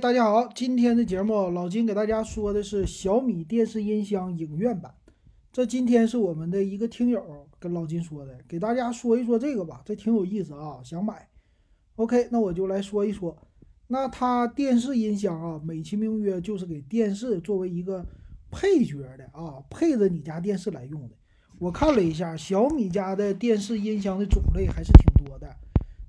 大家好，今天的节目老金给大家说的是小米电视音箱影院版。这今天是我们的一个听友跟老金说的，给大家说一说这个吧，这挺有意思啊，想买。OK，那我就来说一说。那它电视音箱啊，美其名曰就是给电视作为一个配角的啊，配着你家电视来用的。我看了一下小米家的电视音箱的种类还是挺多的。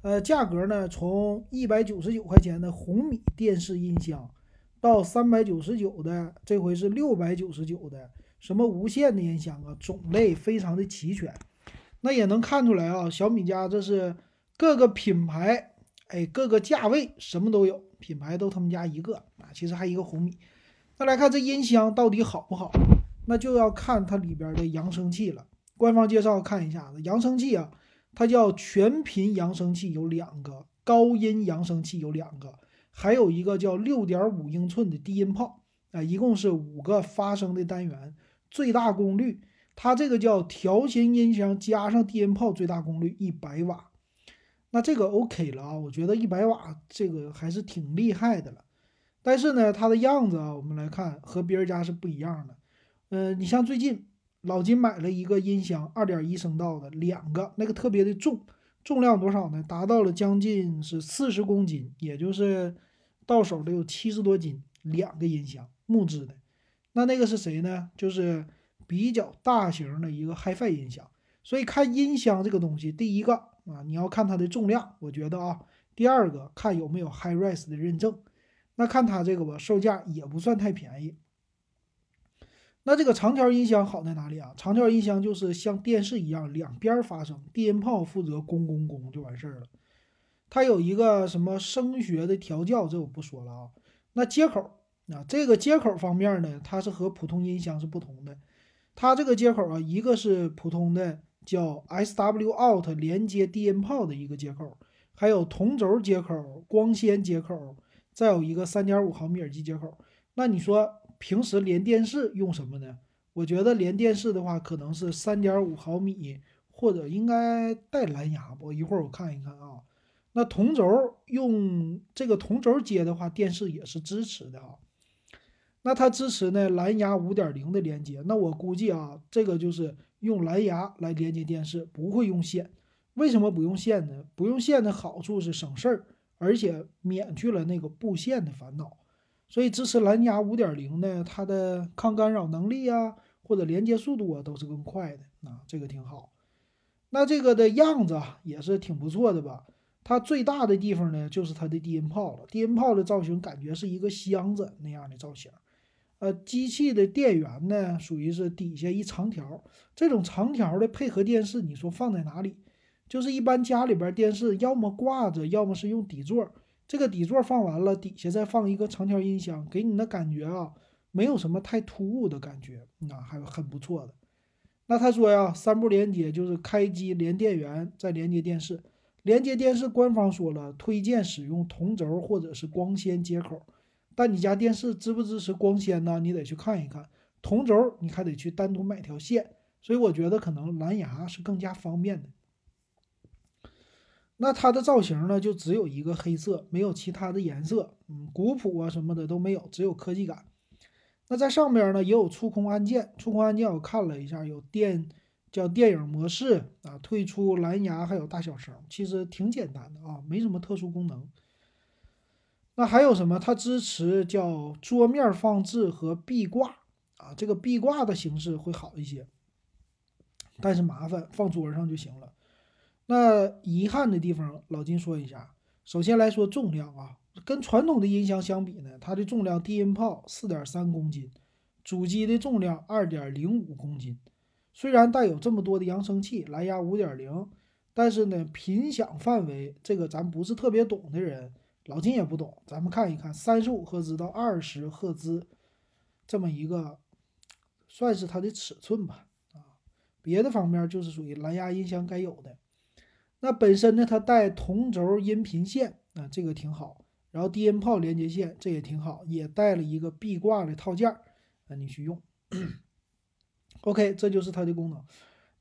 呃，价格呢，从一百九十九块钱的红米电视音箱，到三百九十九的，这回是六百九十九的，什么无线的音箱啊，种类非常的齐全。那也能看出来啊，小米家这是各个品牌，哎，各个价位什么都有，品牌都他们家一个啊。其实还一个红米。那来看这音箱到底好不好？那就要看它里边的扬声器了。官方介绍看一下子，扬声器啊。它叫全频扬声器，有两个高音扬声器，有两个，还有一个叫六点五英寸的低音炮啊，一共是五个发声的单元，最大功率，它这个叫条形音箱加上低音炮，最大功率一百瓦，那这个 OK 了啊，我觉得一百瓦这个还是挺厉害的了。但是呢，它的样子啊，我们来看和别人家是不一样的。嗯，你像最近。老金买了一个音箱，二点一声道的，两个，那个特别的重，重量多少呢？达到了将近是四十公斤，也就是到手得有七十多斤，两个音箱，木质的。那那个是谁呢？就是比较大型的一个 HiFi 音箱。所以看音箱这个东西，第一个啊，你要看它的重量，我觉得啊，第二个看有没有 HiRes 的认证。那看它这个吧，售价也不算太便宜。那这个长条音箱好在哪里啊？长条音箱就是像电视一样，两边发声，低音炮负责公公公就完事儿了。它有一个什么声学的调教，这我不说了啊。那接口啊，这个接口方面呢，它是和普通音箱是不同的。它这个接口啊，一个是普通的叫 SWOut 连接低音炮的一个接口，还有同轴接口、光纤接口，再有一个三点五毫米耳机接口。那你说？平时连电视用什么呢？我觉得连电视的话，可能是三点五毫米，或者应该带蓝牙不？一会儿我看一看啊。那同轴用这个同轴接的话，电视也是支持的啊。那它支持呢蓝牙五点零的连接，那我估计啊，这个就是用蓝牙来连接电视，不会用线。为什么不用线呢？不用线的好处是省事儿，而且免去了那个布线的烦恼。所以支持蓝牙五点零呢，它的抗干扰能力啊，或者连接速度啊，都是更快的啊，这个挺好。那这个的样子啊，也是挺不错的吧？它最大的地方呢，就是它的低音炮了。低音炮的造型感觉是一个箱子那样的造型。呃，机器的电源呢，属于是底下一长条，这种长条的配合电视，你说放在哪里？就是一般家里边电视要么挂着，要么是用底座。这个底座放完了，底下再放一个长条音箱，给你的感觉啊，没有什么太突兀的感觉，那还很不错的。那他说呀，三步连接就是开机连电源，再连接电视。连接电视，官方说了，推荐使用同轴或者是光纤接口。但你家电视支不支持光纤呢？你得去看一看。同轴你还得去单独买条线。所以我觉得可能蓝牙是更加方便的。那它的造型呢，就只有一个黑色，没有其他的颜色，嗯，古朴啊什么的都没有，只有科技感。那在上边呢，也有触控按键，触控按键我看了一下，有电叫电影模式啊，退出蓝牙，还有大小声，其实挺简单的啊，没什么特殊功能。那还有什么？它支持叫桌面放置和壁挂啊，这个壁挂的形式会好一些，但是麻烦，放桌上就行了。那遗憾的地方，老金说一下。首先来说重量啊，跟传统的音箱相比呢，它的重量低音炮四点三公斤，主机的重量二点零五公斤。虽然带有这么多的扬声器，蓝牙五点零，但是呢，频响范围这个咱不是特别懂的人，老金也不懂。咱们看一看，三十五赫兹到二十赫兹这么一个，算是它的尺寸吧。啊，别的方面就是属于蓝牙音箱该有的。那本身呢，它带同轴音频线啊，这个挺好。然后低音炮连接线，这也挺好，也带了一个壁挂的套件儿，啊，你去用。OK，这就是它的功能。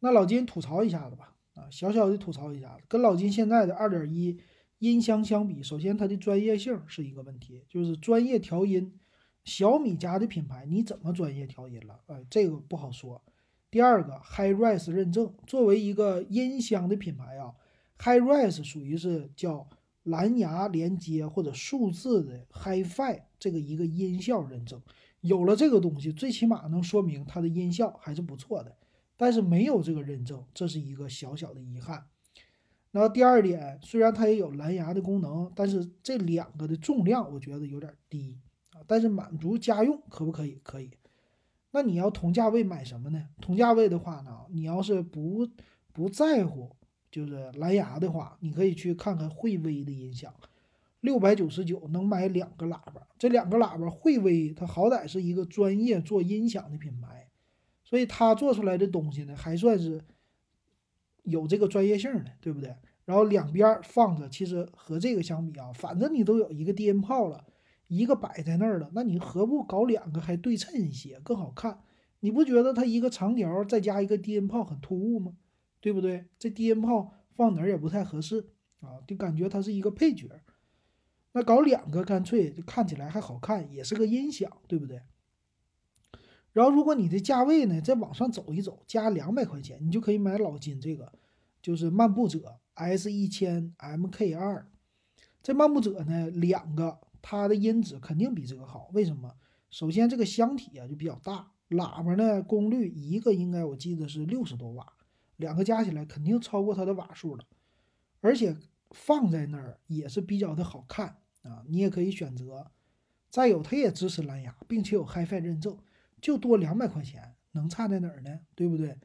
那老金吐槽一下子吧，啊，小小的吐槽一下子，跟老金现在的二点一音箱相比，首先它的专业性是一个问题，就是专业调音。小米家的品牌你怎么专业调音了？哎，这个不好说。第二个，HiRes 认证，作为一个音箱的品牌啊，HiRes 属于是叫蓝牙连接或者数字的 HiFi 这个一个音效认证。有了这个东西，最起码能说明它的音效还是不错的。但是没有这个认证，这是一个小小的遗憾。然后第二点，虽然它也有蓝牙的功能，但是这两个的重量我觉得有点低啊。但是满足家用可不可以？可以。那你要同价位买什么呢？同价位的话呢，你要是不不在乎就是蓝牙的话，你可以去看看惠威的音响，六百九十九能买两个喇叭。这两个喇叭，惠威它好歹是一个专业做音响的品牌，所以它做出来的东西呢，还算是有这个专业性的，对不对？然后两边放着，其实和这个相比啊，反正你都有一个低音炮了。一个摆在那儿了，那你何不搞两个还对称一些更好看？你不觉得它一个长条再加一个低音炮很突兀吗？对不对？这低音炮放哪儿也不太合适啊，就感觉它是一个配角。那搞两个干脆就看起来还好看，也是个音响，对不对？然后如果你的价位呢再往上走一走，加两百块钱，你就可以买老金这个，就是漫步者 S 一千 MK 二。这漫步者呢两个。它的音质肯定比这个好，为什么？首先这个箱体啊就比较大，喇叭呢功率一个应该我记得是六十多瓦，两个加起来肯定超过它的瓦数了，而且放在那儿也是比较的好看啊。你也可以选择，再有它也支持蓝牙，并且有 HiFi 认证，就多两百块钱，能差在哪儿呢？对不对？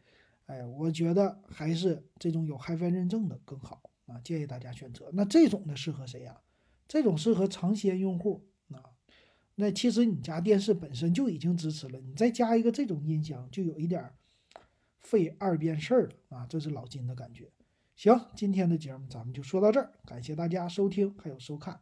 哎，我觉得还是这种有 HiFi 认证的更好啊，建议大家选择。那这种的适合谁呀？这种适合尝鲜用户啊，那其实你家电视本身就已经支持了，你再加一个这种音箱，就有一点儿费二遍事儿了啊，这是老金的感觉。行，今天的节目咱们就说到这儿，感谢大家收听还有收看。